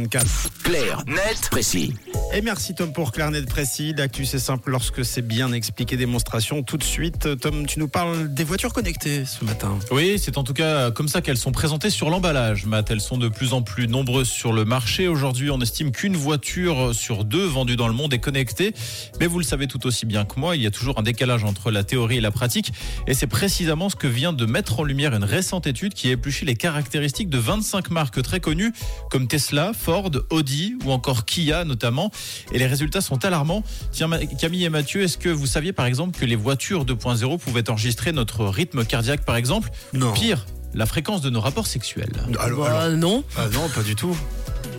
24. Clair, net, précis. Et merci Tom pour clair, net, précis. L'actu c'est simple lorsque c'est bien expliqué. Démonstration tout de suite. Tom, tu nous parles des voitures connectées ce matin. Oui, c'est en tout cas comme ça qu'elles sont présentées sur l'emballage. Matt, elles sont de plus en plus nombreuses sur le marché. Aujourd'hui, on estime qu'une voiture sur deux vendue dans le monde est connectée. Mais vous le savez tout aussi bien que moi, il y a toujours un décalage entre la théorie et la pratique. Et c'est précisément ce que vient de mettre en lumière une récente étude qui a épluché les caractéristiques de 25 marques très connues comme Tesla, Ford, Audi ou encore Kia notamment. Et les résultats sont alarmants. Tiens, Camille et Mathieu, est-ce que vous saviez par exemple que les voitures 2.0 pouvaient enregistrer notre rythme cardiaque par exemple? Non. Pire, la fréquence de nos rapports sexuels. Alors, Bah, alors- non. ah non, pas du tout.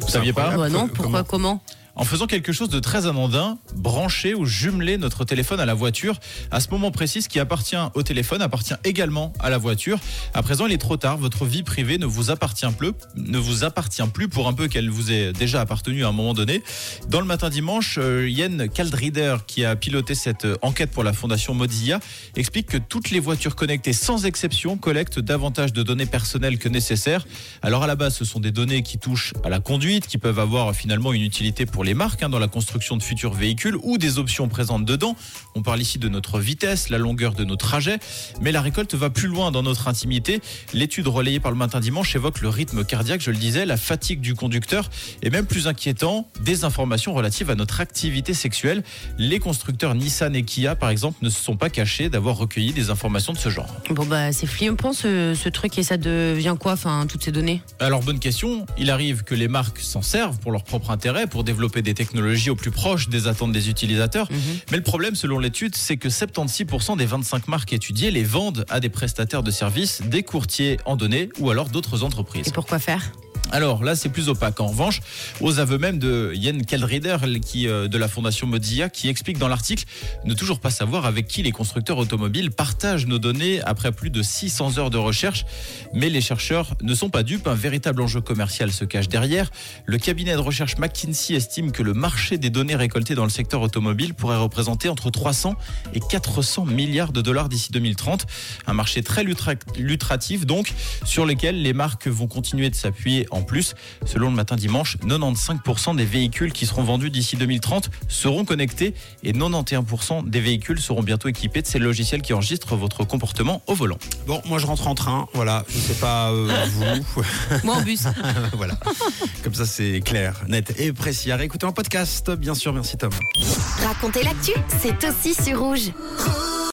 Vous saviez pas? Bah non, pourquoi, comment? En faisant quelque chose de très anodin, brancher ou jumeler notre téléphone à la voiture, à ce moment précis, ce qui appartient au téléphone appartient également à la voiture. À présent, il est trop tard, votre vie privée ne vous appartient plus, ne vous appartient plus pour un peu qu'elle vous ait déjà appartenu à un moment donné. Dans le matin dimanche, euh, Yen Kaldrider, qui a piloté cette euh, enquête pour la fondation Mozilla, explique que toutes les voitures connectées, sans exception, collectent davantage de données personnelles que nécessaire. Alors à la base, ce sont des données qui touchent à la conduite, qui peuvent avoir finalement une utilité pour les marques hein, dans la construction de futurs véhicules ou des options présentes dedans. On parle ici de notre vitesse, la longueur de nos trajets, mais la récolte va plus loin dans notre intimité. L'étude relayée par le matin dimanche évoque le rythme cardiaque, je le disais, la fatigue du conducteur et même plus inquiétant, des informations relatives à notre activité sexuelle. Les constructeurs Nissan et Kia, par exemple, ne se sont pas cachés d'avoir recueilli des informations de ce genre. Bon bah c'est flippant ce, ce truc et ça devient quoi, enfin toutes ces données? Alors bonne question, il arrive que les marques s'en servent pour leur propre intérêt, pour développer des technologies au plus proche des attentes des utilisateurs. Mais le problème selon l'étude, c'est que 76% des 25 marques étudiées les vendent à des prestataires de services, des courtiers en données ou alors d'autres entreprises. Et pourquoi faire? Alors là, c'est plus opaque. En revanche, aux aveux même de Yen Kaldrider, qui, euh, de la fondation Mozilla, qui explique dans l'article ne toujours pas savoir avec qui les constructeurs automobiles partagent nos données après plus de 600 heures de recherche. Mais les chercheurs ne sont pas dupes. Un véritable enjeu commercial se cache derrière. Le cabinet de recherche McKinsey estime que le marché des données récoltées dans le secteur automobile pourrait représenter entre 300 et 400 milliards de dollars d'ici 2030. Un marché très lucratif, donc, sur lequel les marques vont continuer de s'appuyer en plus. Selon le matin dimanche, 95% des véhicules qui seront vendus d'ici 2030 seront connectés et 91% des véhicules seront bientôt équipés de ces logiciels qui enregistrent votre comportement au volant. Bon, moi je rentre en train. Voilà, je sais pas euh, vous. Moi en bus. voilà. Comme ça c'est clair, net et précis. À réécouter en podcast, bien sûr. Merci Tom. Raconter l'actu, c'est aussi sur rouge. Rouge.